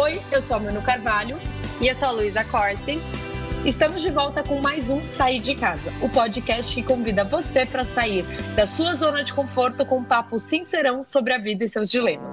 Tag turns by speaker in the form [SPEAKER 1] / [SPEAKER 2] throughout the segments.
[SPEAKER 1] Oi, eu sou a Manu Carvalho.
[SPEAKER 2] E eu sou a Luísa Corte.
[SPEAKER 1] Estamos de volta com mais um Sair de Casa, o podcast que convida você para sair da sua zona de conforto com um papo sincerão sobre a vida e seus dilemas.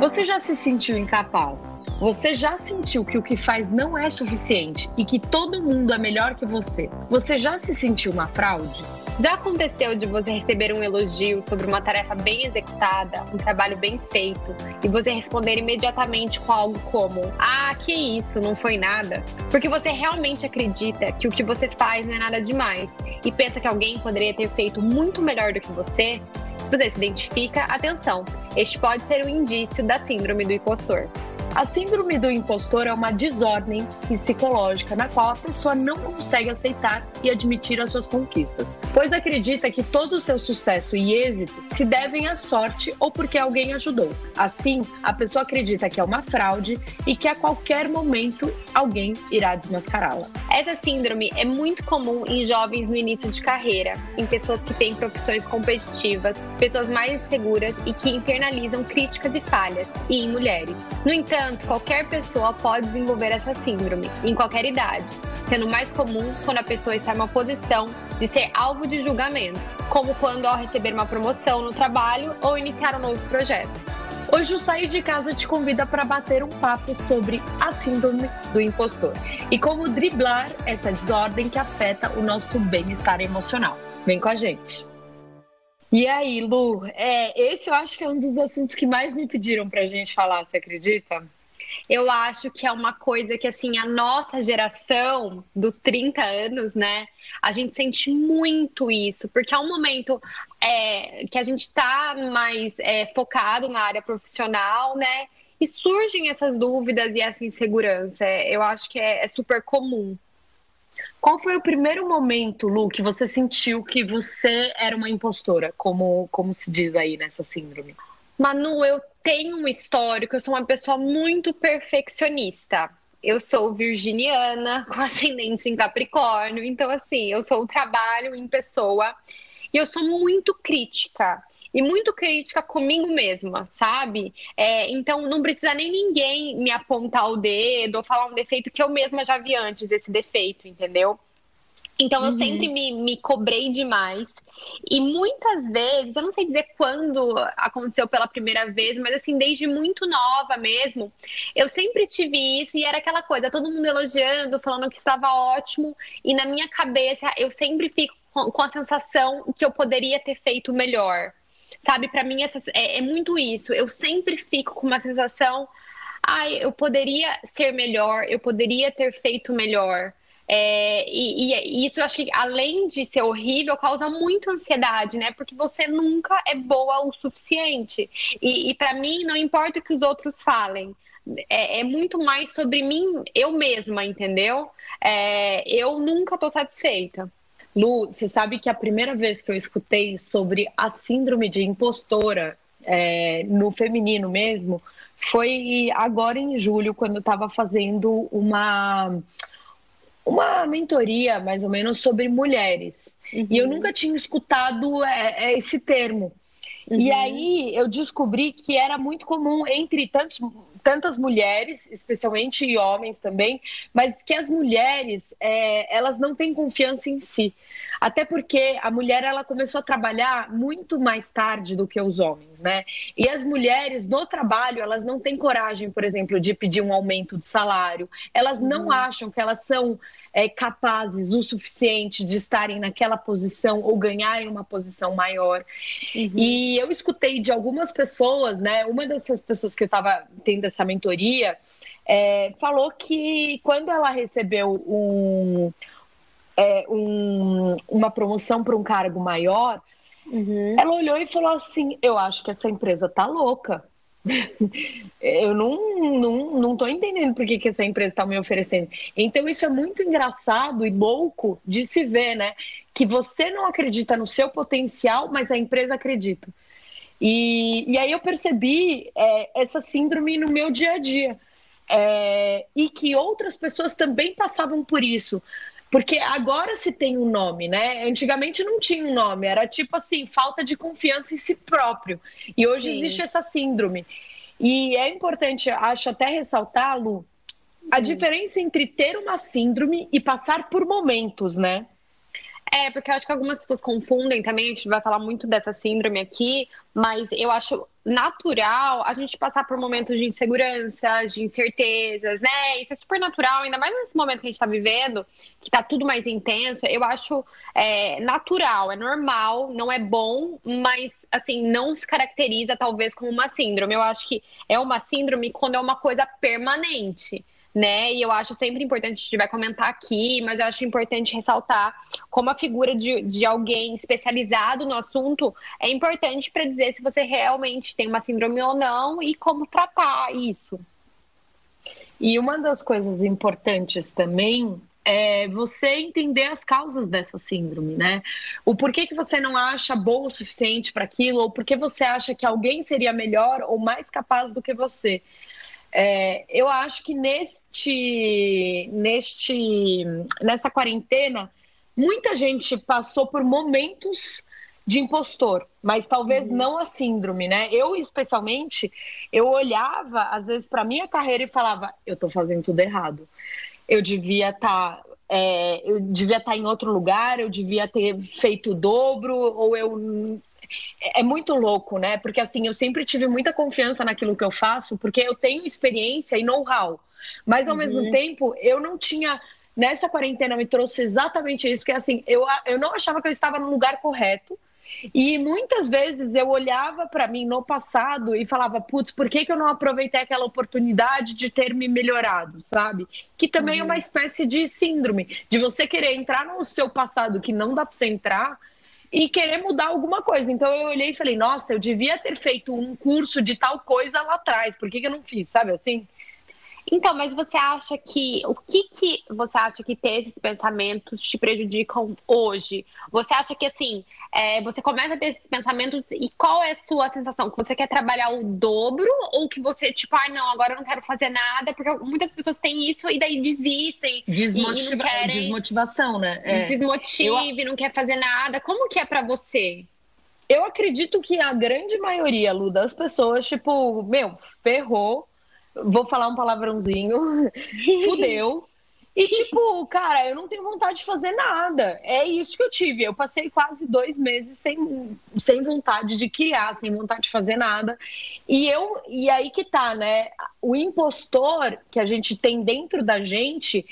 [SPEAKER 1] Você já se sentiu incapaz? Você já sentiu que o que faz não é suficiente e que todo mundo é melhor que você? Você já se sentiu uma fraude?
[SPEAKER 2] Já aconteceu de você receber um elogio sobre uma tarefa bem executada, um trabalho bem feito, e você responder imediatamente com algo como: Ah, que isso, não foi nada? Porque você realmente acredita que o que você faz não é nada demais e pensa que alguém poderia ter feito muito melhor do que você? Se você se identifica, atenção, este pode ser um indício da síndrome do impostor.
[SPEAKER 1] A síndrome do impostor é uma desordem psicológica na qual a pessoa não consegue aceitar e admitir as suas conquistas, pois acredita que todo o seu sucesso e êxito se devem à sorte ou porque alguém ajudou. Assim, a pessoa acredita que é uma fraude e que a qualquer momento alguém irá desmascará-la.
[SPEAKER 2] Essa síndrome é muito comum em jovens no início de carreira, em pessoas que têm profissões competitivas, pessoas mais seguras e que internalizam críticas e falhas, e em mulheres. No entanto, entanto, qualquer pessoa pode desenvolver essa síndrome, em qualquer idade, sendo mais comum quando a pessoa está em uma posição de ser alvo de julgamento, como quando ao receber uma promoção no trabalho ou iniciar um novo projeto.
[SPEAKER 1] Hoje o Sair de Casa te convida para bater um papo sobre a síndrome do impostor e como driblar essa desordem que afeta o nosso bem-estar emocional. Vem com a gente! E aí, Lu, é, esse eu acho que é um dos assuntos que mais me pediram pra gente falar, você acredita?
[SPEAKER 2] Eu acho que é uma coisa que, assim, a nossa geração dos 30 anos, né, a gente sente muito isso, porque é um momento é, que a gente tá mais é, focado na área profissional, né, e surgem essas dúvidas e essa insegurança. Eu acho que é, é super comum.
[SPEAKER 1] Qual foi o primeiro momento, Lu, que você sentiu que você era uma impostora, como, como se diz aí nessa síndrome?
[SPEAKER 2] Manu, eu tenho um histórico, eu sou uma pessoa muito perfeccionista. Eu sou virginiana, com ascendente em Capricórnio, então assim, eu sou o trabalho em pessoa e eu sou muito crítica e muito crítica comigo mesma, sabe? É, então não precisa nem ninguém me apontar o dedo ou falar um defeito que eu mesma já vi antes esse defeito, entendeu? Então eu uhum. sempre me, me cobrei demais. E muitas vezes, eu não sei dizer quando aconteceu pela primeira vez, mas assim, desde muito nova mesmo, eu sempre tive isso e era aquela coisa, todo mundo elogiando, falando que estava ótimo, e na minha cabeça eu sempre fico com, com a sensação que eu poderia ter feito melhor. Sabe, para mim essa, é, é muito isso. Eu sempre fico com uma sensação, ai, eu poderia ser melhor, eu poderia ter feito melhor. É, e, e, isso eu acho que, além de ser horrível, causa muito ansiedade, né? Porque você nunca é boa o suficiente. E, e para mim, não importa o que os outros falem, é, é muito mais sobre mim, eu mesma, entendeu? É, eu nunca tô satisfeita.
[SPEAKER 1] Lu, você sabe que a primeira vez que eu escutei sobre a síndrome de impostora é, no feminino mesmo foi agora em julho, quando eu estava fazendo uma, uma mentoria, mais ou menos, sobre mulheres. Uhum. E eu uhum. nunca tinha escutado é, é, esse termo. Uhum. E aí eu descobri que era muito comum entre tantos tantas mulheres, especialmente e homens também, mas que as mulheres é, elas não têm confiança em si, até porque a mulher ela começou a trabalhar muito mais tarde do que os homens, né? E as mulheres no trabalho elas não têm coragem, por exemplo, de pedir um aumento de salário, elas não uhum. acham que elas são é, capazes o suficiente de estarem naquela posição ou ganharem uma posição maior. Uhum. E eu escutei de algumas pessoas, né? Uma dessas pessoas que eu estava tendo essa mentoria é, falou que quando ela recebeu um, é, um, uma promoção para um cargo maior, uhum. ela olhou e falou assim: Eu acho que essa empresa tá louca. eu não, não, não tô entendendo por que, que essa empresa está me oferecendo. Então, isso é muito engraçado e louco de se ver, né? Que você não acredita no seu potencial, mas a empresa acredita. E, e aí eu percebi é, essa síndrome no meu dia a dia. É, e que outras pessoas também passavam por isso. Porque agora se tem um nome, né? Antigamente não tinha um nome, era tipo assim, falta de confiança em si próprio. E hoje Sim. existe essa síndrome. E é importante, acho até ressaltar, Lu, a diferença entre ter uma síndrome e passar por momentos, né?
[SPEAKER 2] É, porque eu acho que algumas pessoas confundem também, a gente vai falar muito dessa síndrome aqui, mas eu acho natural a gente passar por momentos de inseguranças, de incertezas, né? Isso é super natural, ainda mais nesse momento que a gente tá vivendo, que tá tudo mais intenso. Eu acho é, natural, é normal, não é bom, mas assim, não se caracteriza talvez como uma síndrome. Eu acho que é uma síndrome quando é uma coisa permanente né? E eu acho sempre importante, a gente vai comentar aqui, mas eu acho importante ressaltar como a figura de, de alguém especializado no assunto é importante para dizer se você realmente tem uma síndrome ou não e como tratar isso.
[SPEAKER 1] E uma das coisas importantes também é você entender as causas dessa síndrome, né? O porquê que você não acha boa o suficiente para aquilo, ou porquê você acha que alguém seria melhor ou mais capaz do que você. É, eu acho que neste, neste, nessa quarentena, muita gente passou por momentos de impostor, mas talvez uhum. não a síndrome, né? Eu, especialmente, eu olhava, às vezes, para minha carreira e falava: eu tô fazendo tudo errado. Eu devia estar. Tá, é, eu devia estar tá em outro lugar, eu devia ter feito o dobro, ou eu é, é muito louco, né? Porque assim, eu sempre tive muita confiança naquilo que eu faço, porque eu tenho experiência e know-how. Mas ao uhum. mesmo tempo, eu não tinha nessa quarentena me trouxe exatamente isso, que é assim, eu, eu não achava que eu estava no lugar correto. E muitas vezes eu olhava para mim no passado e falava, putz, por que, que eu não aproveitei aquela oportunidade de ter me melhorado, sabe? Que também uhum. é uma espécie de síndrome, de você querer entrar no seu passado que não dá para você entrar e querer mudar alguma coisa. Então eu olhei e falei, nossa, eu devia ter feito um curso de tal coisa lá atrás, por que, que eu não fiz, sabe assim?
[SPEAKER 2] Então, mas você acha que o que que você acha que ter esses pensamentos te prejudicam hoje? Você acha que assim, é, você começa a ter esses pensamentos e qual é a sua sensação? Que você quer trabalhar o dobro ou que você, tipo, ah, não, agora eu não quero fazer nada, porque muitas pessoas têm isso e daí desistem.
[SPEAKER 1] Desmotiva querem, desmotivação, né?
[SPEAKER 2] É. Desmotive, eu... não quer fazer nada. Como que é para você?
[SPEAKER 1] Eu acredito que a grande maioria, Lu, das pessoas, tipo, meu, ferrou vou falar um palavrãozinho, fudeu. E, tipo, cara, eu não tenho vontade de fazer nada. É isso que eu tive. Eu passei quase dois meses sem, sem vontade de criar, sem vontade de fazer nada. E eu, e aí que tá, né? O impostor que a gente tem dentro da gente,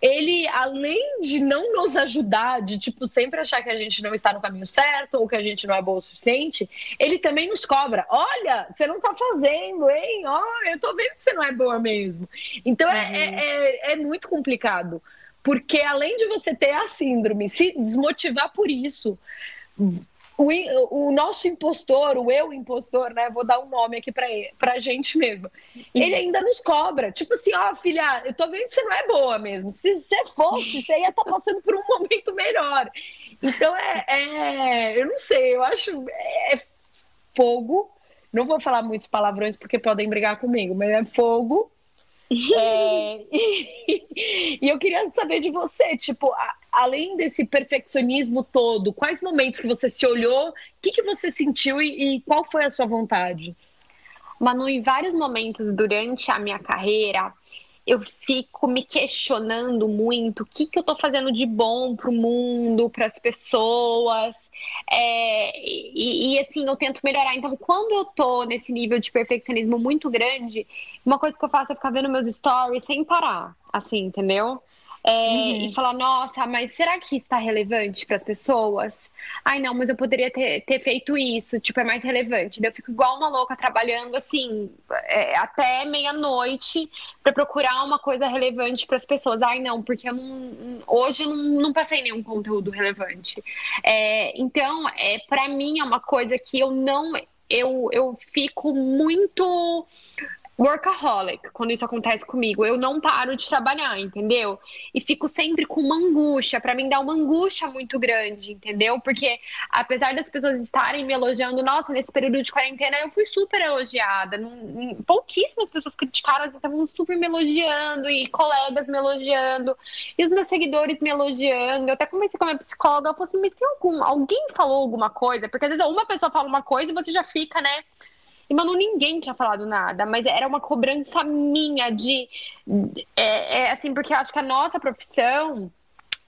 [SPEAKER 1] ele, além de não nos ajudar, de tipo sempre achar que a gente não está no caminho certo ou que a gente não é bom o suficiente, ele também nos cobra. Olha, você não está fazendo, hein? Olha, eu tô vendo que você não é boa mesmo. Então é, uhum. é, é, é muito complicado. Porque além de você ter a síndrome, se desmotivar por isso, o, o nosso impostor, o eu impostor, né? Vou dar um nome aqui pra, pra gente mesmo. Ele ainda nos cobra. Tipo assim, ó, oh, filha, eu tô vendo que você não é boa mesmo. Se você fosse, você ia estar tá passando por um momento melhor. Então é, é, Eu não sei, eu acho. É fogo. Não vou falar muitos palavrões porque podem brigar comigo, mas é fogo. É, e, e, eu queria saber de você, tipo, a, além desse perfeccionismo todo, quais momentos que você se olhou, o que, que você sentiu e, e qual foi a sua vontade?
[SPEAKER 2] Manu, em vários momentos durante a minha carreira, eu fico me questionando muito o que, que eu estou fazendo de bom para o mundo, para as pessoas. É, e, e, assim, eu tento melhorar. Então, quando eu tô nesse nível de perfeccionismo muito grande, uma coisa que eu faço é ficar vendo meus stories sem parar, assim, entendeu? É, uhum. E falar, nossa, mas será que isso está relevante para as pessoas? Ai, não, mas eu poderia ter, ter feito isso, tipo, é mais relevante. Daí eu fico igual uma louca trabalhando assim, é, até meia-noite para procurar uma coisa relevante para as pessoas. Ai, não, porque eu não, hoje eu não, não passei nenhum conteúdo relevante. É, então, é, para mim é uma coisa que eu não. Eu, eu fico muito workaholic quando isso acontece comigo. Eu não paro de trabalhar, entendeu? E fico sempre com uma angústia. Para mim dá uma angústia muito grande, entendeu? Porque apesar das pessoas estarem me elogiando, nossa, nesse período de quarentena eu fui super elogiada. Pouquíssimas pessoas criticaram, estavam super me elogiando e colegas me elogiando e os meus seguidores me elogiando. Eu até comecei com a minha psicóloga, eu falei assim, mas tem algum, alguém falou alguma coisa? Porque às vezes uma pessoa fala uma coisa e você já fica, né? E, mano, ninguém tinha falado nada, mas era uma cobrança minha de. É, é assim, porque eu acho que a nossa profissão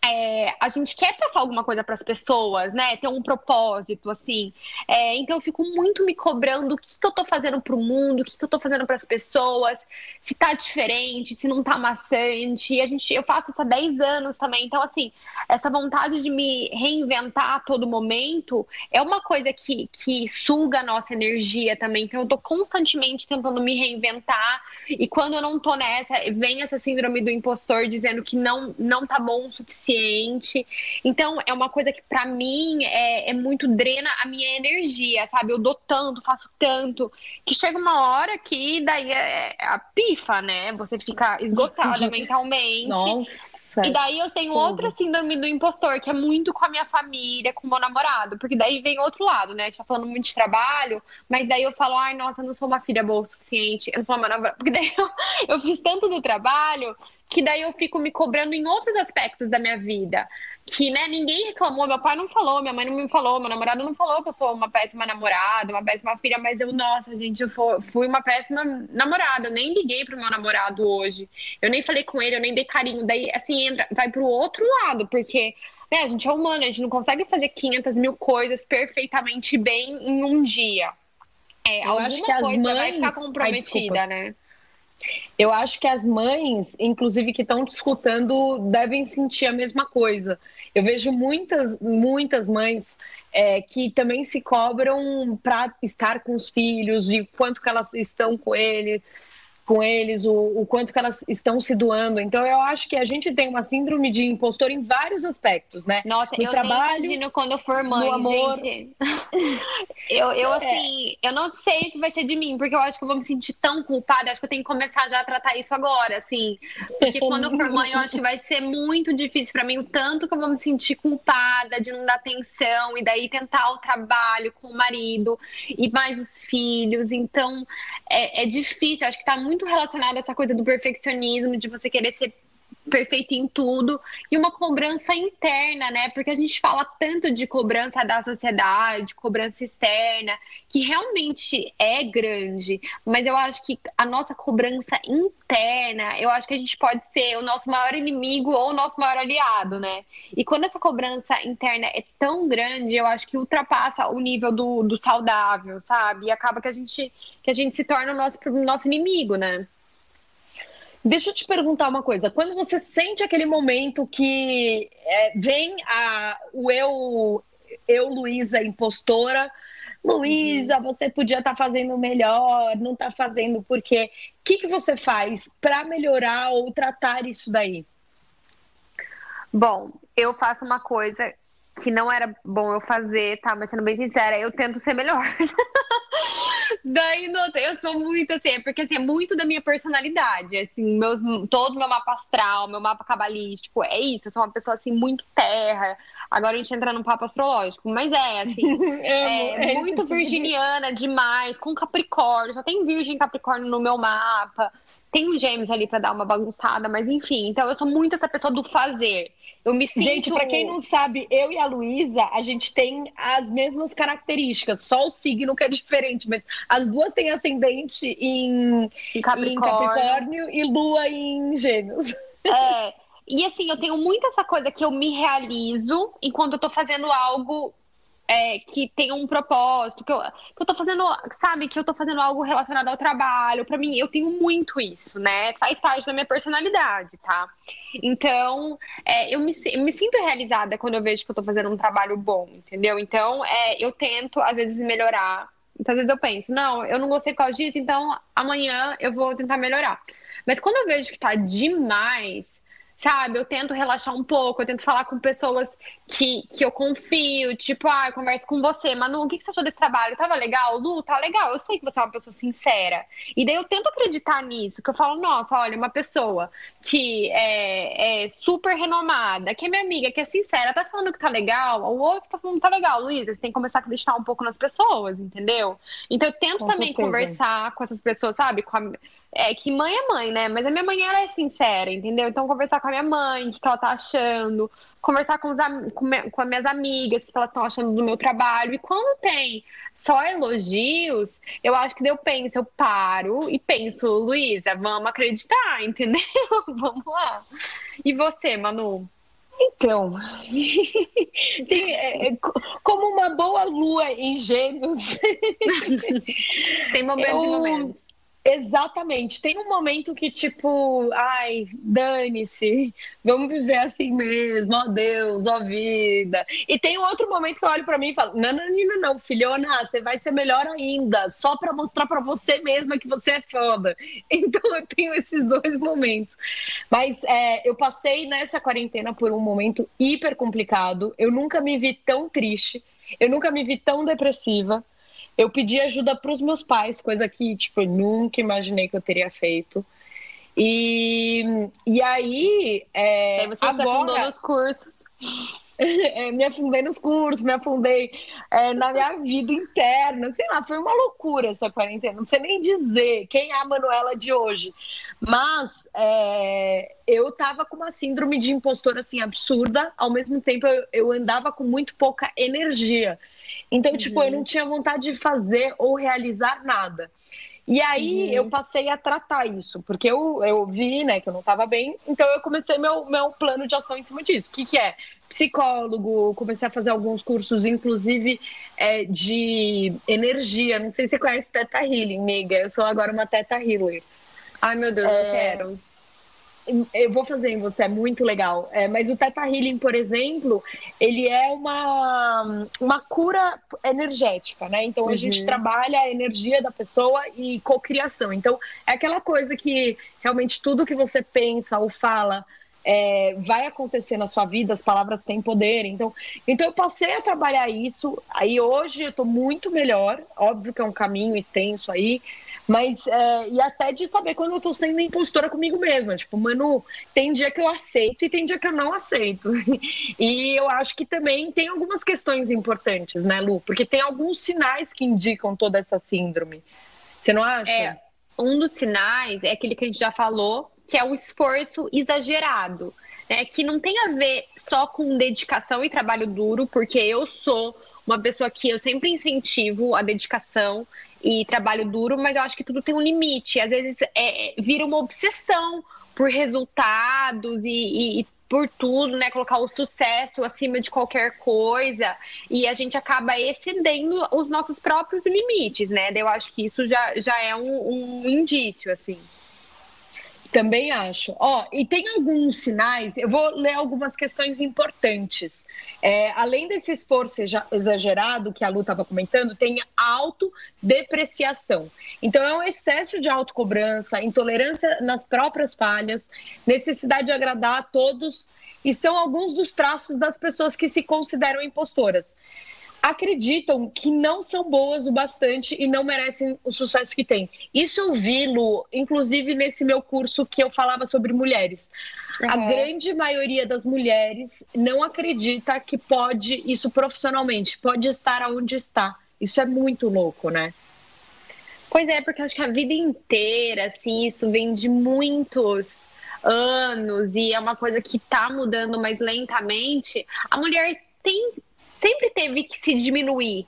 [SPEAKER 2] é, a gente quer passar alguma coisa para as pessoas, né? Ter um propósito, assim. É, então eu fico muito me cobrando o que, que eu tô fazendo pro mundo, o que, que eu tô fazendo para as pessoas, se tá diferente, se não tá maçante. A gente, eu faço isso há 10 anos também. Então, assim, essa vontade de me reinventar a todo momento é uma coisa que, que suga a nossa energia também. Então, eu tô constantemente tentando me reinventar. E quando eu não tô nessa, vem essa síndrome do impostor dizendo que não, não tá bom o suficiente. Então, é uma coisa que para mim é, é, muito drena a minha energia, sabe? Eu dou tanto, faço tanto, que chega uma hora que daí é, é a pifa, né? Você fica esgotada mentalmente.
[SPEAKER 1] Nossa.
[SPEAKER 2] E daí eu tenho Tudo. outra síndrome do impostor, que é muito com a minha família, com o meu namorado. Porque daí vem outro lado, né? A gente tá falando muito de trabalho, mas daí eu falo, ai, nossa, eu não sou uma filha boa o suficiente, eu não sou uma namorada. Porque daí eu, eu fiz tanto do trabalho que daí eu fico me cobrando em outros aspectos da minha vida. Que, né, ninguém reclamou, meu pai não falou, minha mãe não me falou, meu namorado não falou que eu sou uma péssima namorada, uma péssima filha, mas eu, nossa, gente, eu fui uma péssima namorada, eu nem liguei pro meu namorado hoje, eu nem falei com ele, eu nem dei carinho, daí, assim, entra, vai pro outro lado, porque né, a gente é humano, a gente não consegue fazer 500 mil coisas perfeitamente bem em um dia. É, eu que as mães vai ficar comprometida, Ai, né?
[SPEAKER 1] Eu acho que as mães, inclusive que estão escutando, devem sentir a mesma coisa. Eu vejo muitas, muitas mães é, que também se cobram para estar com os filhos e quanto que elas estão com eles com eles, o, o, quanto que elas estão se doando. Então, eu acho que a gente tem uma síndrome de impostor em vários aspectos, né?
[SPEAKER 2] Nossa, no eu trabalho, imagino quando eu for mãe, amor. gente. eu, eu, é. assim, eu não sei o que vai ser de mim, porque eu acho que eu vou me sentir tão culpada. Acho que eu tenho que começar já a tratar isso agora, assim. Porque quando eu for mãe, eu acho que vai ser muito difícil para mim, o tanto que eu vou me sentir culpada de não dar atenção e daí tentar o trabalho com o marido e mais os filhos. Então, é, é difícil. Acho que tá muito muito relacionado a essa coisa do perfeccionismo, de você querer ser perfeito em tudo e uma cobrança interna, né? Porque a gente fala tanto de cobrança da sociedade, cobrança externa, que realmente é grande, mas eu acho que a nossa cobrança interna, eu acho que a gente pode ser o nosso maior inimigo ou o nosso maior aliado, né? E quando essa cobrança interna é tão grande, eu acho que ultrapassa o nível do, do saudável, sabe? E acaba que a gente que a gente se torna o nosso, o nosso inimigo, né?
[SPEAKER 1] Deixa eu te perguntar uma coisa. Quando você sente aquele momento que é, vem a, o eu, eu Luísa, impostora, Luísa, uhum. você podia estar tá fazendo melhor, não está fazendo por quê? O que, que você faz para melhorar ou tratar isso daí?
[SPEAKER 2] Bom, eu faço uma coisa que não era bom eu fazer, tá? Mas sendo bem sincera, eu tento ser melhor. Daí eu sou muito assim, é porque assim, é muito da minha personalidade. Assim, meus, todo meu mapa astral, meu mapa cabalístico, é isso. Eu sou uma pessoa assim, muito terra. Agora a gente entra no papo astrológico. Mas é, assim, é, é muito virginiana demais, com Capricórnio. Só tem Virgem Capricórnio no meu mapa. Tem um gêmeos ali para dar uma bagunçada, mas enfim. Então eu sou muito essa pessoa do fazer. Eu me sinto...
[SPEAKER 1] Gente, para quem não sabe, eu e a Luísa, a gente tem as mesmas características, só o signo que é diferente, mas as duas têm ascendente em, em, Capricórnio. em Capricórnio e Lua em Gêmeos.
[SPEAKER 2] É, e assim, eu tenho muito essa coisa que eu me realizo enquanto eu tô fazendo algo é, que tem um propósito, que eu, que eu tô fazendo, sabe, que eu tô fazendo algo relacionado ao trabalho. Para mim, eu tenho muito isso, né? Faz parte da minha personalidade, tá? Então, é, eu, me, eu me sinto realizada quando eu vejo que eu tô fazendo um trabalho bom, entendeu? Então, é, eu tento, às vezes, melhorar. Então, às vezes eu penso, não, eu não gostei por causa disso, então amanhã eu vou tentar melhorar. Mas quando eu vejo que tá demais, sabe? Eu tento relaxar um pouco, eu tento falar com pessoas que, que eu confio, tipo, ah, eu converso com você, Manu, o que, que você achou desse trabalho? Tava legal? Lu, tá legal, eu sei que você é uma pessoa sincera. E daí eu tento acreditar nisso, que eu falo, nossa, olha, uma pessoa que é, é super renomada, que é minha amiga, que é sincera, tá falando que tá legal, o outro tá falando que tá legal, Luísa, você tem que começar a acreditar um pouco nas pessoas, entendeu? Então eu tento com também certeza. conversar com essas pessoas, sabe? Com a, é que mãe é mãe, né? Mas a minha mãe, ela é sincera, entendeu? Então, conversar com a minha mãe, o que ela tá achando, conversar com, os, com, com as minhas amigas, o que elas estão achando do meu trabalho. E quando tem só elogios, eu acho que eu penso, eu paro e penso, Luísa, vamos acreditar, entendeu? vamos lá. E você, Manu?
[SPEAKER 1] Então, tem, é, é como uma boa lua em gêmeos.
[SPEAKER 2] tem momentos eu, e momentos.
[SPEAKER 1] Exatamente. Tem um momento que, tipo, ai, dane-se, vamos viver assim mesmo, ó Deus, ó vida. E tem um outro momento que eu olho para mim e falo: não, não, não, não, filhona, você vai ser melhor ainda, só para mostrar para você mesma que você é foda. Então eu tenho esses dois momentos. Mas é, eu passei nessa quarentena por um momento hiper complicado, eu nunca me vi tão triste, eu nunca me vi tão depressiva eu pedi ajuda para os meus pais, coisa que tipo, eu nunca imaginei que eu teria feito. E, e aí. É,
[SPEAKER 2] aí você agora... afundou nos cursos.
[SPEAKER 1] é, me afundei nos cursos, me afundei é, na minha vida interna. Sei lá, foi uma loucura essa quarentena. Não sei nem dizer quem é a Manuela de hoje. Mas é, eu tava com uma síndrome de impostor assim absurda. Ao mesmo tempo, eu, eu andava com muito pouca energia. Então, uhum. tipo, eu não uhum. tinha vontade de fazer ou realizar nada. E aí uhum. eu passei a tratar isso, porque eu, eu vi, né, que eu não estava bem, então eu comecei meu, meu plano de ação em cima disso. O que, que é? Psicólogo, comecei a fazer alguns cursos, inclusive é, de energia. Não sei se você conhece Teta Healing, amiga. Eu sou agora uma Teta Healer.
[SPEAKER 2] Ai, meu Deus, é... eu quero
[SPEAKER 1] eu vou fazer em você, é muito legal. É, mas o Teta Healing, por exemplo, ele é uma, uma cura energética, né? Então a gente uhum. trabalha a energia da pessoa e cocriação. Então é aquela coisa que realmente tudo que você pensa ou fala é, vai acontecer na sua vida, as palavras têm poder. Então, então eu passei a trabalhar isso. Aí hoje eu estou muito melhor. Óbvio que é um caminho extenso aí. Mas, é, e até de saber quando eu tô sendo impostora comigo mesma. Tipo, mano, tem dia que eu aceito e tem dia que eu não aceito. E eu acho que também tem algumas questões importantes, né, Lu? Porque tem alguns sinais que indicam toda essa síndrome. Você não acha?
[SPEAKER 2] É, um dos sinais é aquele que a gente já falou, que é o esforço exagerado. Né, que não tem a ver só com dedicação e trabalho duro, porque eu sou uma pessoa que eu sempre incentivo a dedicação e trabalho duro, mas eu acho que tudo tem um limite. Às vezes é, é, vira uma obsessão por resultados e, e, e, por tudo, né? Colocar o sucesso acima de qualquer coisa e a gente acaba excedendo os nossos próprios limites, né? Eu acho que isso já, já é um, um indício, assim.
[SPEAKER 1] Também acho. Ó, e tem alguns sinais, eu vou ler algumas questões importantes. É, além desse esforço exagerado que a Lu estava comentando, tem autodepreciação. Então, é um excesso de autocobrança, intolerância nas próprias falhas, necessidade de agradar a todos, e são alguns dos traços das pessoas que se consideram impostoras acreditam que não são boas o bastante e não merecem o sucesso que têm. Isso eu vi, Lu, inclusive nesse meu curso que eu falava sobre mulheres. Uhum. A grande maioria das mulheres não acredita que pode isso profissionalmente, pode estar onde está. Isso é muito louco, né?
[SPEAKER 2] Pois é, porque acho que a vida inteira, assim, isso vem de muitos anos e é uma coisa que está mudando mais lentamente. A mulher tem sempre teve que se diminuir.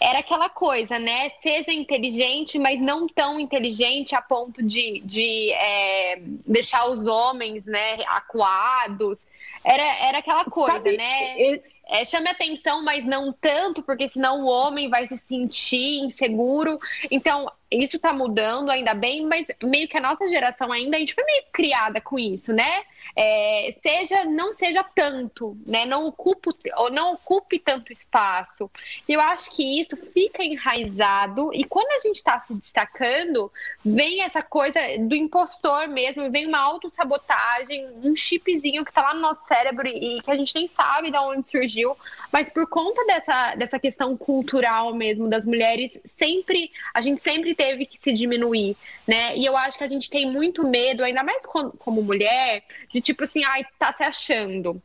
[SPEAKER 2] Era aquela coisa, né? Seja inteligente, mas não tão inteligente a ponto de, de é, deixar os homens, né, acuados. Era, era aquela coisa, Sabe, né? É, chame atenção, mas não tanto, porque senão o homem vai se sentir inseguro. Então, isso tá mudando, ainda bem, mas meio que a nossa geração ainda, a gente foi meio criada com isso, né? É, seja não seja tanto, né? Não ocupe, ou não ocupe tanto espaço. Eu acho que isso fica enraizado e quando a gente está se destacando, vem essa coisa do impostor mesmo, vem uma autossabotagem, um chipzinho que está lá no nosso cérebro e que a gente nem sabe de onde surgiu, mas por conta dessa, dessa questão cultural mesmo das mulheres, sempre a gente sempre teve que se diminuir, né? E eu acho que a gente tem muito medo, ainda mais como mulher, de tipo assim, ai, tá se achando.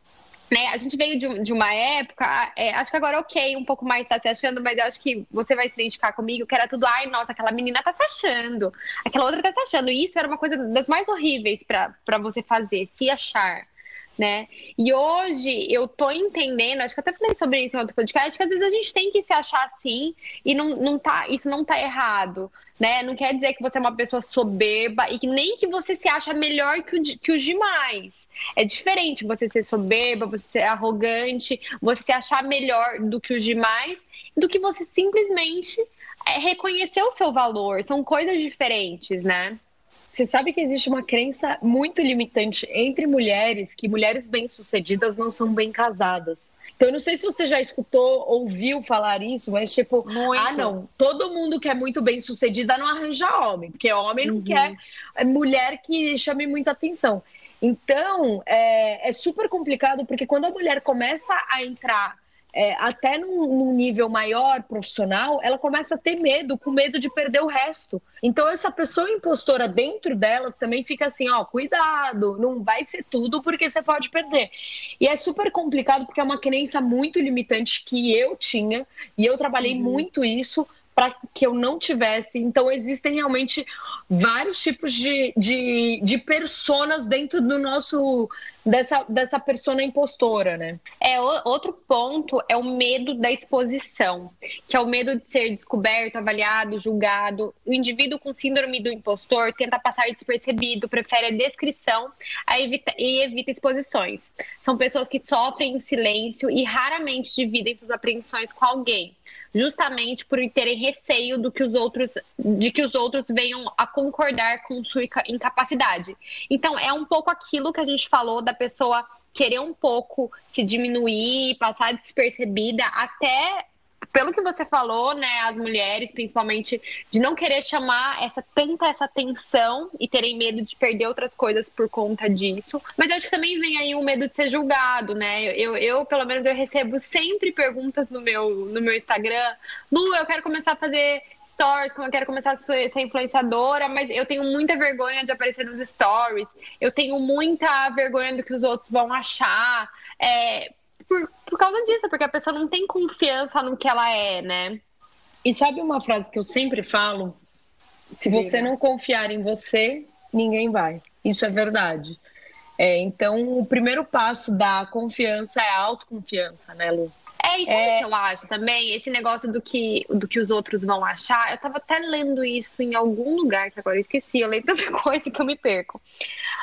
[SPEAKER 2] Né, a gente veio de, de uma época, é, acho que agora ok, um pouco mais tá se achando, mas eu acho que você vai se identificar comigo, que era tudo, ai, nossa, aquela menina tá se achando, aquela outra tá se achando. E isso era uma coisa das mais horríveis para você fazer, se achar né? E hoje eu tô entendendo, acho que até falei sobre isso em outro podcast, que às vezes a gente tem que se achar assim e não, não tá, isso não tá errado, né? Não quer dizer que você é uma pessoa soberba e que nem que você se acha melhor que, o, que os demais. É diferente você ser soberba, você ser arrogante, você se achar melhor do que os demais, do que você simplesmente é, reconhecer o seu valor. São coisas diferentes, né?
[SPEAKER 1] Você sabe que existe uma crença muito limitante entre mulheres que mulheres bem-sucedidas não são bem casadas. Então, eu não sei se você já escutou, ouviu falar isso, mas tipo, muito. ah, não, todo mundo que é muito bem sucedida não arranja homem, porque homem uhum. não quer é mulher que chame muita atenção. Então, é, é super complicado, porque quando a mulher começa a entrar é, até num, num, nível maior profissional, ela começa a ter medo, com medo de perder o resto. Então, essa pessoa impostora dentro delas também fica assim: ó, cuidado, não vai ser tudo porque você pode perder. E é super complicado porque é uma crença muito limitante que eu tinha, e eu trabalhei uhum. muito isso para que eu não tivesse. Então, existem realmente vários tipos de, de, de personas dentro do nosso. dessa, dessa persona impostora, né?
[SPEAKER 2] É, outro ponto é o medo da exposição, que é o medo de ser descoberto, avaliado, julgado. O indivíduo com síndrome do impostor tenta passar despercebido, prefere a descrição a evita, e evita exposições. São pessoas que sofrem em silêncio e raramente dividem suas apreensões com alguém justamente por terem receio do que os outros, de que os outros venham a concordar com sua incapacidade. Então, é um pouco aquilo que a gente falou da pessoa querer um pouco se diminuir, passar despercebida, até pelo que você falou, né, as mulheres, principalmente, de não querer chamar essa tanta essa atenção e terem medo de perder outras coisas por conta disso. Mas acho que também vem aí o medo de ser julgado, né? Eu, eu pelo menos, eu recebo sempre perguntas no meu, no meu Instagram. Lu, eu quero começar a fazer stories, como eu quero começar a ser, ser influenciadora, mas eu tenho muita vergonha de aparecer nos stories. Eu tenho muita vergonha do que os outros vão achar. É, por, por causa disso, porque a pessoa não tem confiança no que ela é, né?
[SPEAKER 1] E sabe uma frase que eu sempre falo? Se você não confiar em você, ninguém vai. Isso é verdade. É, então, o primeiro passo da confiança é a autoconfiança, né, Lu?
[SPEAKER 2] É isso é... que eu acho também, esse negócio do que, do que os outros vão achar. Eu tava até lendo isso em algum lugar que agora eu esqueci, eu leio tanta coisa que eu me perco.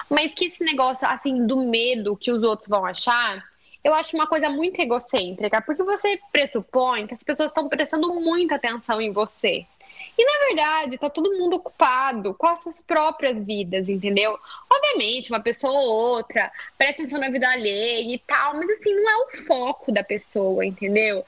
[SPEAKER 2] Mas que esse negócio, assim, do medo que os outros vão achar, eu acho uma coisa muito egocêntrica, porque você pressupõe que as pessoas estão prestando muita atenção em você. E na verdade, tá todo mundo ocupado com as suas próprias vidas, entendeu? Obviamente, uma pessoa ou outra presta atenção na vida alheia e tal, mas assim, não é o foco da pessoa, entendeu?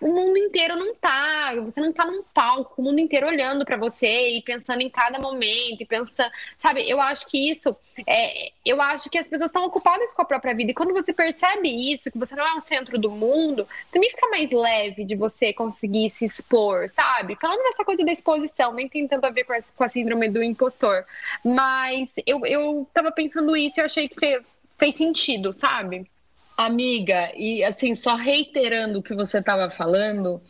[SPEAKER 2] O mundo inteiro não tá, você não tá num palco, o mundo inteiro olhando para você e pensando em cada momento e pensando, sabe? Eu acho que isso, é, eu acho que as pessoas estão ocupadas com a própria vida e quando você percebe isso, que você não é o centro do mundo, também fica mais leve de você conseguir se expor, sabe? Falando dessa coisa da exposição, nem tem tanto a ver com a, com a síndrome do impostor, mas eu, eu tava pensando isso e achei que fez, fez sentido, sabe?
[SPEAKER 1] Amiga, e assim, só reiterando o que você estava falando,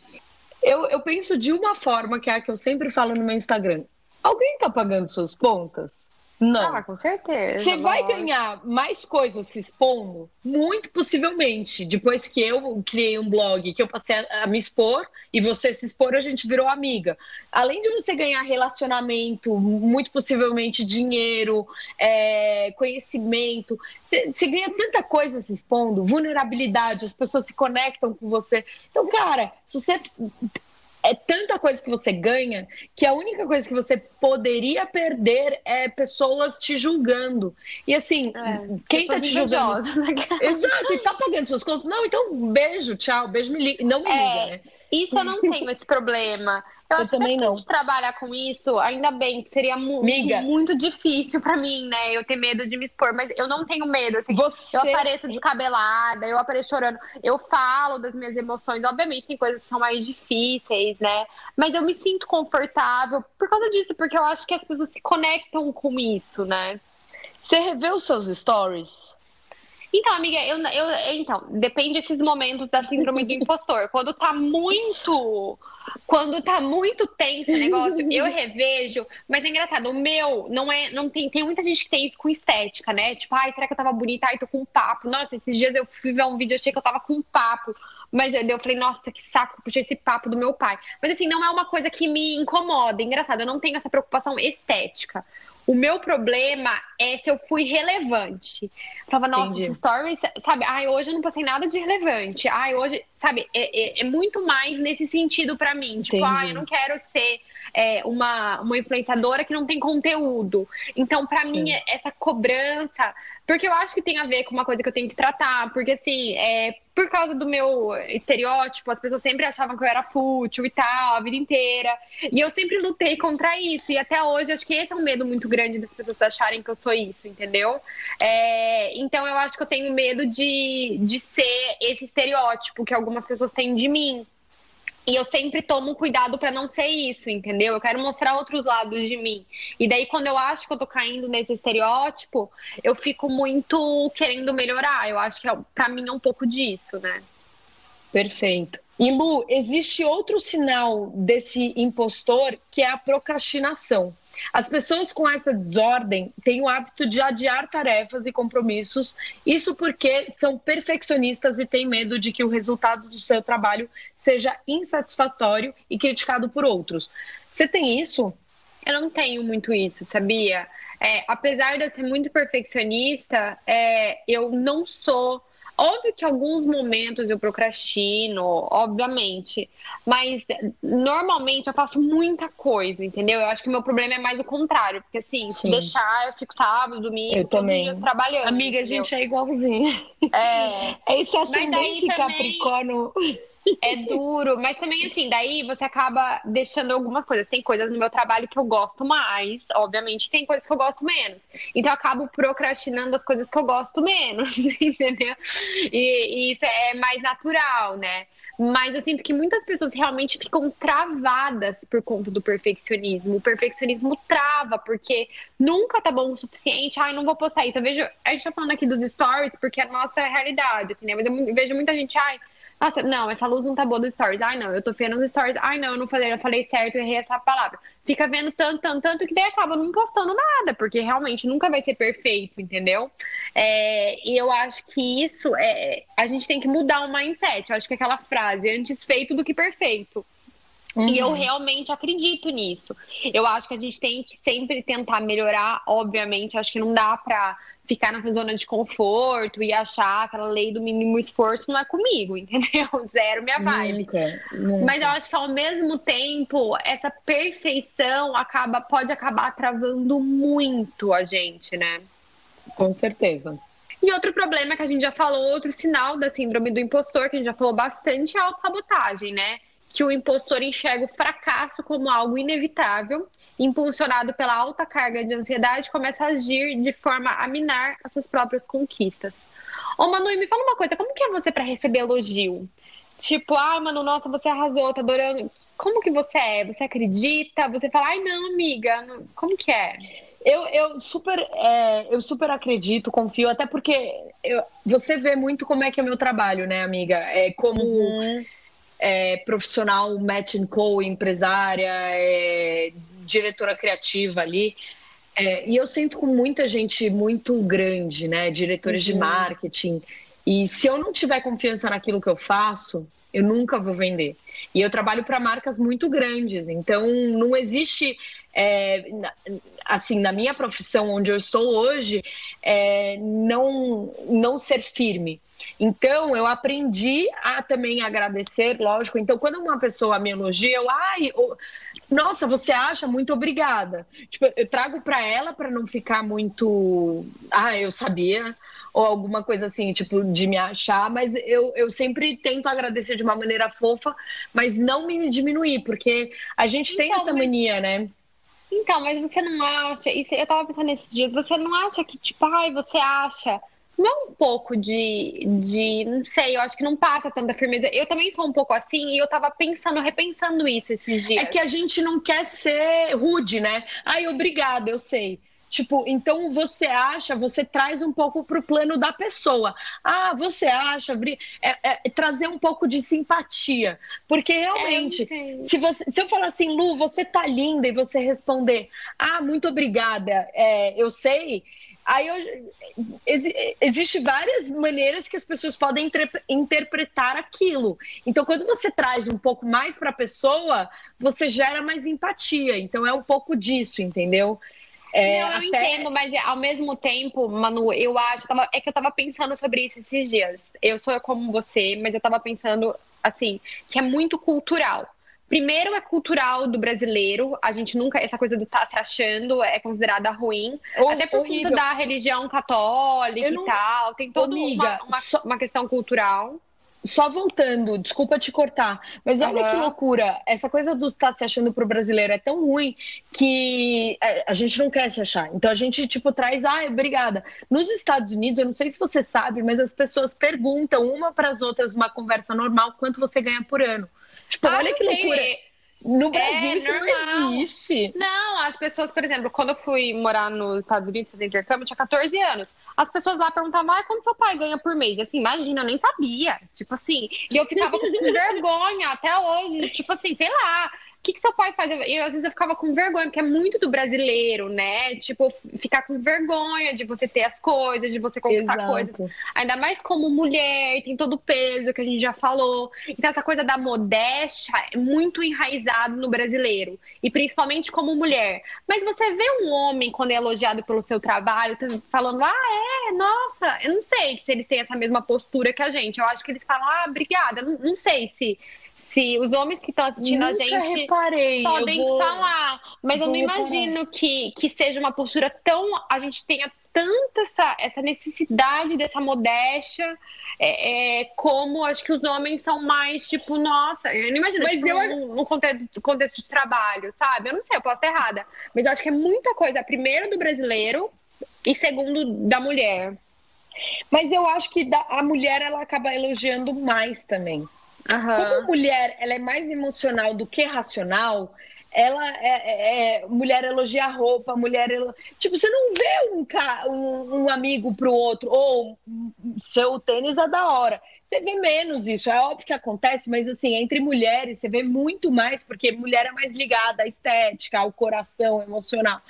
[SPEAKER 1] eu, eu penso de uma forma que é a que eu sempre falo no meu Instagram. Alguém está pagando suas contas? Não.
[SPEAKER 2] Ah, com certeza.
[SPEAKER 1] Você vai ganhar mais coisas se expondo? Muito possivelmente. Depois que eu criei um blog, que eu passei a, me expor e você se expor, a gente virou amiga. Além de você ganhar relacionamento, muito possivelmente dinheiro, é, conhecimento, você ganha tanta coisa se expondo, vulnerabilidade, as pessoas se conectam com você. Então, cara, se você é tanta coisa que você ganha que a única coisa que você poderia perder é pessoas te julgando. E assim, é, quem tá te julgando? Exato, e tá pagando suas contas. Não, então beijo, tchau, beijo, me liga. Não me é, liga, né?
[SPEAKER 2] Isso eu não tenho esse problema. Eu, eu também não. trabalhar com isso, ainda bem, que seria mu Miga. muito difícil para mim, né? Eu ter medo de me expor, mas eu não tenho medo. Assim, Você... Eu apareço descabelada, eu apareço chorando, eu falo das minhas emoções. Obviamente, tem coisas que são mais difíceis, né? Mas eu me sinto confortável por causa disso, porque eu acho que as pessoas se conectam com isso, né?
[SPEAKER 1] Você revê os seus stories?
[SPEAKER 2] Então, amiga, eu, eu, então, depende desses momentos da síndrome do impostor. Quando tá muito quando tá muito tenso o negócio, eu revejo, mas é engraçado, o meu não é, não tem, tem muita gente que tem isso com estética, né? Tipo, ai, será que eu tava bonita? Ai, tô com um papo. Nossa, esses dias eu fui ver um vídeo, achei que eu tava com um papo. Mas eu, eu falei, nossa, que saco, puxei esse papo do meu pai. Mas assim, não é uma coisa que me incomoda. Engraçado, eu não tenho essa preocupação estética. O meu problema é se eu fui relevante. Eu falava, nossa, Entendi. stories, sabe? Ai, hoje eu não passei nada de relevante. Ai, hoje, sabe? É, é, é muito mais nesse sentido para mim. Tipo, Entendi. ai, eu não quero ser é, uma, uma influenciadora que não tem conteúdo. Então, para mim, essa cobrança. Porque eu acho que tem a ver com uma coisa que eu tenho que tratar. Porque, assim, é, por causa do meu estereótipo, as pessoas sempre achavam que eu era fútil e tal, a vida inteira. E eu sempre lutei contra isso. E até hoje, acho que esse é um medo muito grande das pessoas acharem que eu sou isso, entendeu? É, então, eu acho que eu tenho medo de, de ser esse estereótipo que algumas pessoas têm de mim. E eu sempre tomo cuidado para não ser isso, entendeu? Eu quero mostrar outros lados de mim. E daí, quando eu acho que eu tô caindo nesse estereótipo, eu fico muito querendo melhorar. Eu acho que é, para mim é um pouco disso, né?
[SPEAKER 1] Perfeito. E Lu, existe outro sinal desse impostor que é a procrastinação. As pessoas com essa desordem têm o hábito de adiar tarefas e compromissos, isso porque são perfeccionistas e têm medo de que o resultado do seu trabalho seja insatisfatório e criticado por outros. Você tem isso?
[SPEAKER 2] Eu não tenho muito isso, sabia? É, apesar de eu ser muito perfeccionista, é, eu não sou Óbvio que alguns momentos eu procrastino, obviamente, mas normalmente eu faço muita coisa, entendeu? Eu acho que o meu problema é mais o contrário, porque assim, se deixar, eu fico sábado, domingo, eu também. trabalhando.
[SPEAKER 1] Amiga,
[SPEAKER 2] entendeu?
[SPEAKER 1] a gente é igualzinha. É, é esse ascendente Capricórnio.
[SPEAKER 2] É duro, mas também assim, daí você acaba deixando algumas coisas. Tem coisas no meu trabalho que eu gosto mais, obviamente, tem coisas que eu gosto menos. Então eu acabo procrastinando as coisas que eu gosto menos, entendeu? E, e isso é mais natural, né? Mas eu sinto que muitas pessoas realmente ficam travadas por conta do perfeccionismo. O perfeccionismo trava, porque nunca tá bom o suficiente. Ai, não vou postar isso. Eu vejo, a gente tá falando aqui dos stories, porque é a nossa realidade, assim, né? Mas eu vejo muita gente, ai, nossa, não, essa luz não tá boa do stories. Ai, não, eu tô feia nos stories. Ai, não, eu não falei, eu falei certo, eu errei essa palavra. Fica vendo tanto, tanto, tanto que daí acaba não postando nada, porque realmente nunca vai ser perfeito, entendeu? É, e eu acho que isso é. A gente tem que mudar o mindset. Eu acho que aquela frase, antes feito do que perfeito. Uhum. E eu uhum. realmente acredito nisso. Eu acho que a gente tem que sempre tentar melhorar, obviamente. Acho que não dá pra ficar nessa zona de conforto e achar aquela lei do mínimo esforço não é comigo, entendeu? Zero minha vibe. Nunca, nunca. Mas eu acho que ao mesmo tempo, essa perfeição acaba, pode acabar travando muito a gente, né?
[SPEAKER 1] Com certeza.
[SPEAKER 2] E outro problema que a gente já falou, outro sinal da síndrome do impostor, que a gente já falou bastante, é a autossabotagem, né? Que o impostor enxerga o fracasso como algo inevitável impulsionado pela alta carga de ansiedade, começa a agir de forma a minar as suas próprias conquistas. Ô, Manu, me fala uma coisa, como que é você para receber elogio? Tipo, ah, Manu, nossa, você arrasou, tô adorando. Como que você é? Você acredita? Você fala, ai, não, amiga, como que é?
[SPEAKER 1] Eu, eu, super, é, eu super acredito, confio, até porque eu, você vê muito como é que é o meu trabalho, né, amiga? É como uhum. é, profissional, match and co, empresária, é, diretora criativa ali. É, e eu sinto com muita gente muito grande, né? Diretores uhum. de marketing. E se eu não tiver confiança naquilo que eu faço, Eu nunca vou vender. E eu trabalho para marcas muito grandes, então não existe, é, assim, na minha profissão onde eu estou hoje, é, não, não ser firme. Então, eu aprendi a também agradecer, lógico. Então, quando uma pessoa me elogia, eu, ai, nossa, você acha? Muito obrigada. Tipo, eu trago para ela para não ficar muito, ah, eu sabia ou alguma coisa assim, tipo, de me achar, mas eu, eu sempre tento agradecer de uma maneira fofa, mas não me diminuir, porque a gente tem então, essa mania, né?
[SPEAKER 2] Então, mas você não acha, eu tava pensando nesses dias, você não acha que, tipo, ai, você acha não é um pouco de, de, não sei, eu acho que não passa tanta firmeza. Eu também sou um pouco assim e eu tava pensando, repensando isso esses dias.
[SPEAKER 1] É que a gente não quer ser rude, né? Ai, obrigada, eu sei. Tipo, então você acha, você traz um pouco para o plano da pessoa. Ah, você acha, é, é, trazer um pouco de simpatia. Porque realmente, é, se, você, se eu falar assim, Lu, você tá linda, e você responder, ah, muito obrigada, é, eu sei. Aí eu, ex, existe várias maneiras que as pessoas podem inter, interpretar aquilo. Então, quando você traz um pouco mais para a pessoa, você gera mais empatia. Então, é um pouco disso, entendeu?
[SPEAKER 2] É, não, eu até... entendo, mas ao mesmo tempo, Manu, eu acho, tava, é que eu tava pensando sobre isso esses dias. Eu sou como você, mas eu tava pensando, assim, que é muito cultural. Primeiro é cultural do brasileiro, a gente nunca, essa coisa do tá se achando é considerada ruim, oh, até por horrível. conta da religião católica não... e tal, tem toda uma, uma, uma questão cultural
[SPEAKER 1] só voltando, desculpa te cortar, mas olha uhum. que loucura. Essa coisa do estar tá se achando pro brasileiro é tão ruim que é, a gente não quer se achar. Então a gente, tipo, traz, ah, obrigada. Nos Estados Unidos, eu não sei se você sabe, mas as pessoas perguntam uma para as outras, uma conversa normal, quanto você ganha por ano. Tipo, ah, olha que loucura. Sei. No é, Brasil é, isso normal. não existe.
[SPEAKER 2] Não, as pessoas, por exemplo, quando eu fui morar nos Estados Unidos fazer intercâmbio, eu tinha 14 anos. As pessoas lá perguntavam, ah, quanto seu pai ganha por mês? Assim, imagina, eu nem sabia. Tipo assim, e eu ficava com vergonha até hoje. Tipo assim, sei lá que, que seu pai faz? Eu, às vezes eu ficava com vergonha, porque é muito do brasileiro, né? Tipo, ficar com vergonha de você ter as coisas, de você conquistar Exato. coisas. Ainda mais como mulher, tem todo o peso que a gente já falou. Então, essa coisa da modéstia é muito enraizado no brasileiro. E principalmente como mulher. Mas você vê um homem, quando é elogiado pelo seu trabalho, tá falando, ah, é, nossa, eu não sei se eles têm essa mesma postura que a gente. Eu acho que eles falam, ah, obrigada. Não, não sei se se os homens que estão assistindo
[SPEAKER 1] Nunca
[SPEAKER 2] a gente
[SPEAKER 1] reparei.
[SPEAKER 2] podem vou... falar. Mas eu não imagino que, que seja uma postura tão. A gente tenha tanta essa, essa necessidade dessa modéstia, é, é, como acho que os homens são mais tipo, nossa, eu não imagino, mas tipo, eu... no, contexto, contexto de trabalho, sabe? Eu não sei, eu posso estar errada. Mas eu acho que é muita coisa, primeiro do brasileiro e segundo da mulher.
[SPEAKER 1] Mas eu acho que a mulher ela acaba elogiando mais também. Uhum. Como mulher ela é mais emocional do que racional, ela é, é, é mulher elogia a roupa, mulher elo... tipo você não vê um, um, um amigo pro outro ou seu tênis é da hora. Você vê menos isso, é óbvio que acontece, mas assim, entre mulheres você vê muito mais, porque mulher é mais ligada à estética, ao coração emocional.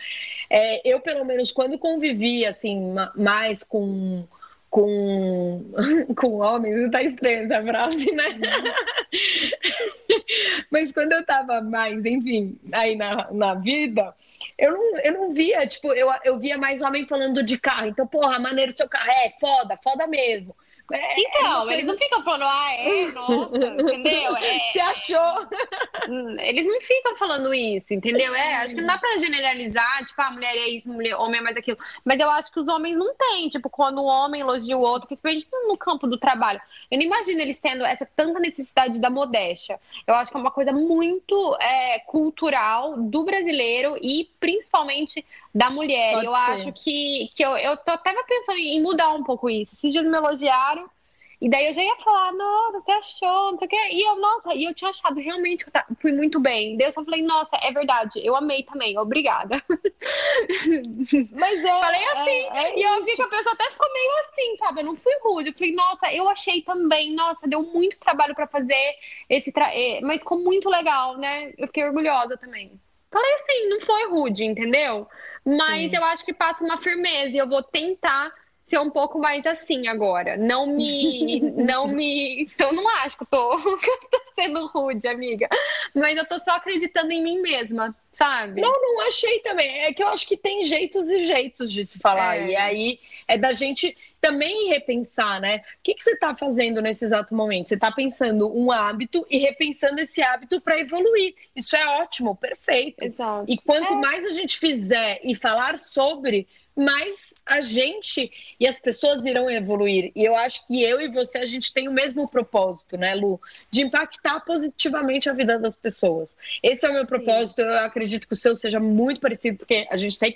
[SPEAKER 1] É, eu, pelo menos, quando convivi assim, mais com com, com homens, tá estranha essa frase, né? Mas quando eu tava mais, enfim, aí na, na vida, eu não, eu não via, tipo, eu, eu via mais homem falando de carro. Então, porra, maneiro seu carro, é foda, foda mesmo.
[SPEAKER 2] É, então, é eles não ficam falando, ah, é, nossa, entendeu? É,
[SPEAKER 1] Você achou?
[SPEAKER 2] Hum, eles não ficam falando isso, entendeu? É, acho que não dá pra generalizar, tipo, a ah, mulher é isso, mulher, homem é mais aquilo. Mas eu acho que os homens não têm, tipo, quando um homem elogia o outro, principalmente no campo do trabalho. Eu não imagino eles tendo essa tanta necessidade da modéstia. Eu acho que é uma coisa muito é, cultural do brasileiro e principalmente da mulher. Pode eu ser. acho que, que eu, eu tô até pensando em mudar um pouco isso. Esses dias me elogiaram. E daí eu já ia falar, nossa, você achou, não sei o quê. E eu, nossa, e eu tinha achado realmente que eu fui muito bem. Daí eu só falei, nossa, é verdade, eu amei também, obrigada.
[SPEAKER 1] Mas é.
[SPEAKER 2] Falei assim. É, é e eu vi que a pessoa até ficou meio assim, sabe? Eu não fui rude. Eu falei, nossa, eu achei também, nossa, deu muito trabalho para fazer esse. Tra... É, mas ficou muito legal, né? Eu fiquei orgulhosa também. Falei assim, não foi rude, entendeu? Mas Sim. eu acho que passa uma firmeza e eu vou tentar ser um pouco mais assim agora. Não me. não me. Eu não acho que eu tô, que eu tô sendo rude, amiga. Mas eu tô só acreditando em mim mesma, sabe?
[SPEAKER 1] Não, não achei também. É que eu acho que tem jeitos e jeitos de se falar. É. E aí é da gente também repensar, né? O que, que você está fazendo nesse exato momento? Você está pensando um hábito e repensando esse hábito para evoluir. Isso é ótimo, perfeito.
[SPEAKER 2] Exato.
[SPEAKER 1] E quanto é. mais a gente fizer e falar sobre, mais a gente e as pessoas irão evoluir. E eu acho que eu e você, a gente tem o mesmo propósito, né, Lu? De impactar positivamente a vida das pessoas. Esse é o meu propósito. Sim. Eu acredito que o seu seja muito parecido, porque a gente tem,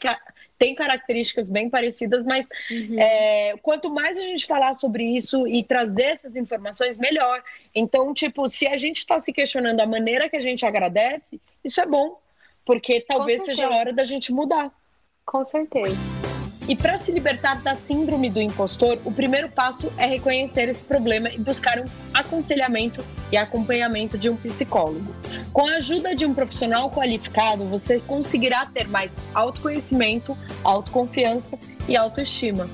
[SPEAKER 1] tem características bem parecidas, mas uhum. é, quanto mais a gente falar sobre isso e trazer essas informações, melhor. Então, tipo, se a gente está se questionando a maneira que a gente agradece, isso é bom, porque talvez seja a hora da gente mudar.
[SPEAKER 2] Com certeza.
[SPEAKER 1] E para se libertar da síndrome do impostor, o primeiro passo é reconhecer esse problema e buscar um aconselhamento e acompanhamento de um psicólogo. Com a ajuda de um profissional qualificado, você conseguirá ter mais autoconhecimento, autoconfiança e autoestima.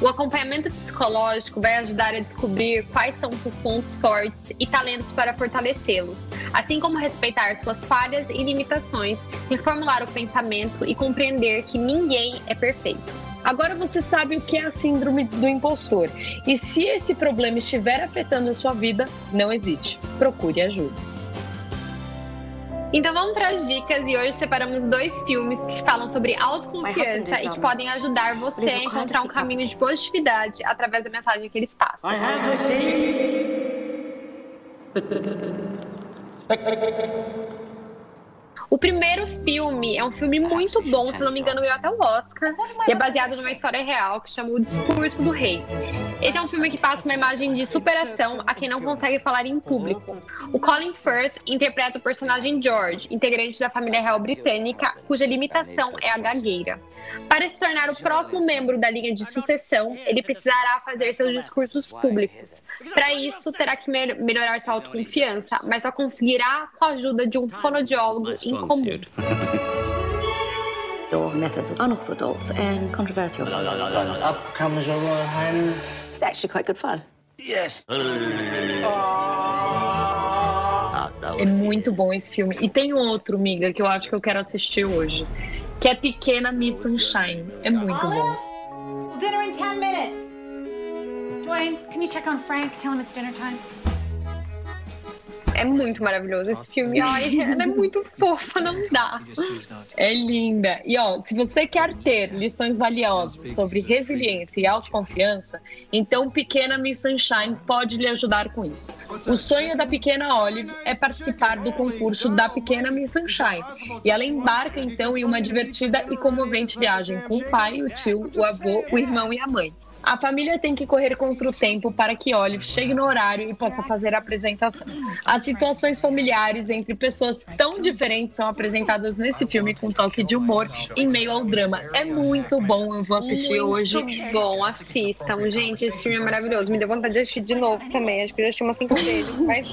[SPEAKER 2] O acompanhamento psicológico vai ajudar a descobrir quais são seus pontos fortes e talentos para fortalecê-los, assim como respeitar suas falhas e limitações, reformular o pensamento e compreender que ninguém é perfeito.
[SPEAKER 1] Agora você sabe o que é a síndrome do impostor. E se esse problema estiver afetando a sua vida, não hesite. Procure ajuda.
[SPEAKER 2] Então vamos para as dicas e hoje separamos dois filmes que falam sobre autoconfiança e que podem ajudar você a encontrar um caminho de positividade através da mensagem que eles passam. O primeiro filme é um filme muito bom, se não me engano, ganhou até o Oscar. E é baseado numa história real que chama O Discurso do Rei. Esse é um filme que passa uma imagem de superação a quem não consegue falar em público. O Colin Firth interpreta o personagem George, integrante da família real britânica, cuja limitação é a gagueira. Para se tornar o próximo membro da linha de sucessão, ele precisará fazer seus discursos públicos. Para isso, terá que melhorar sua autoconfiança, mas só conseguirá com a ajuda de um fonodiólogo em comum. Your methods are unorthodox and controversial. Up comes your Royal Highness. It's actually quite good fun. Yes.
[SPEAKER 1] É muito bom esse filme. E tem outro, miga, que eu acho que eu quero assistir hoje que é Pequena Miss Sunshine. É muito bom. Dinner in 10 minutes.
[SPEAKER 2] Can you check on Frank? Tell him it's dinner time. É muito maravilhoso esse filme. Ai, ela é muito fofa, não dá.
[SPEAKER 1] É linda. E ó, se você quer ter lições valiosas sobre resiliência e autoconfiança, então Pequena Miss Sunshine pode lhe ajudar com isso. O sonho da pequena Olive é participar do concurso da Pequena Miss Sunshine. E ela embarca então em uma divertida e comovente viagem com o pai, o tio, o avô, o irmão e a mãe. A família tem que correr contra o tempo para que Olive chegue no horário e possa fazer a apresentação. As situações familiares entre pessoas tão diferentes são apresentadas nesse filme com toque de humor em meio ao drama. É muito bom, eu vou assistir
[SPEAKER 2] muito
[SPEAKER 1] hoje.
[SPEAKER 2] Muito bom, assistam. Gente, esse filme é maravilhoso. Me deu vontade de assistir de novo também. Acho que eu já assisti umas cinco vezes, mas...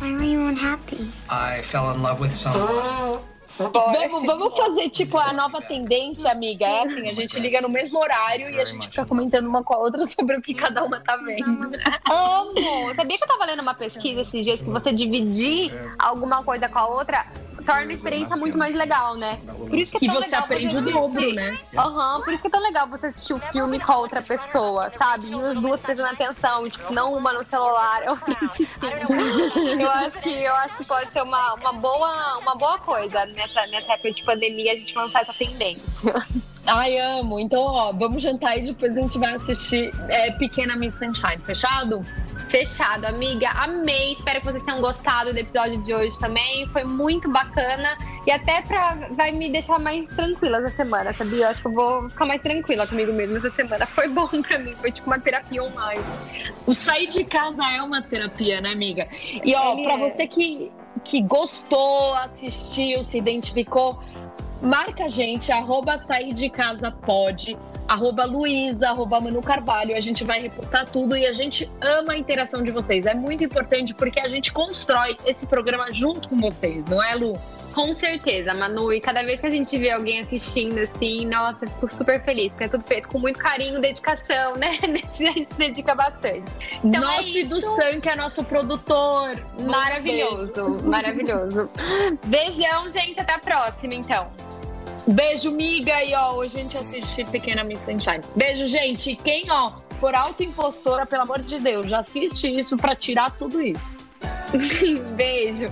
[SPEAKER 2] Why were you unhappy? I fell in love with someone.
[SPEAKER 1] Vamos, vamos fazer tipo a nova tendência, amiga. É assim, a gente liga no mesmo horário e a gente fica comentando uma com a outra sobre o que cada uma tá vendo.
[SPEAKER 2] Amo! Sabia que eu tava lendo uma pesquisa esses dias que você dividir alguma coisa com a outra torna a experiência muito mais legal, né?
[SPEAKER 1] Por isso que, é você aprende o dobro, né?
[SPEAKER 2] Aham, uhum, por isso que é tão legal você assistir o filme com a outra pessoa, sabe? E as duas prestando atenção, tipo, não uma no celular, outra assistindo. eu acho que eu acho que pode ser uma, uma, boa, uma boa coisa nessa, nessa época de pandemia a gente lançar essa tendência.
[SPEAKER 1] Ai, amo. Então, ó, vamos jantar e depois a gente vai assistir é, Pequena Miss Sunshine. Fechado?
[SPEAKER 2] Fechado, amiga. Amei. Espero que vocês tenham gostado do episódio de hoje também. Foi muito bacana. E até pra, vai me deixar mais tranquila essa semana, sabia? Eu acho que eu vou ficar mais tranquila comigo mesmo essa semana. Foi bom pra mim. Foi tipo uma terapia online.
[SPEAKER 1] O sair de casa é uma terapia, né, amiga? E ó, Ele pra é. você que, que gostou, assistiu, se identificou, marca a gente, arroba sair de casa pode arroba Luísa, arroba Manu Carvalho. A gente vai reportar tudo e a gente ama a interação de vocês. É muito importante porque a gente constrói esse programa junto com vocês, não é, Lu?
[SPEAKER 2] Com certeza, Manu. E cada vez que a gente vê alguém assistindo assim, nossa, eu fico super feliz, porque é tudo feito com muito carinho, dedicação, né? A gente se dedica bastante.
[SPEAKER 1] Então, nosso é do Sam, que é nosso produtor.
[SPEAKER 2] Maravilhoso, maravilhoso. Beijão, gente. Até a próxima, então.
[SPEAKER 1] Beijo, miga. E ó, hoje a gente assiste Pequena Miss Sunshine. Beijo, gente. Quem, ó, for autoimpostora, pelo amor de Deus, já assiste isso para tirar tudo isso.
[SPEAKER 2] Beijo.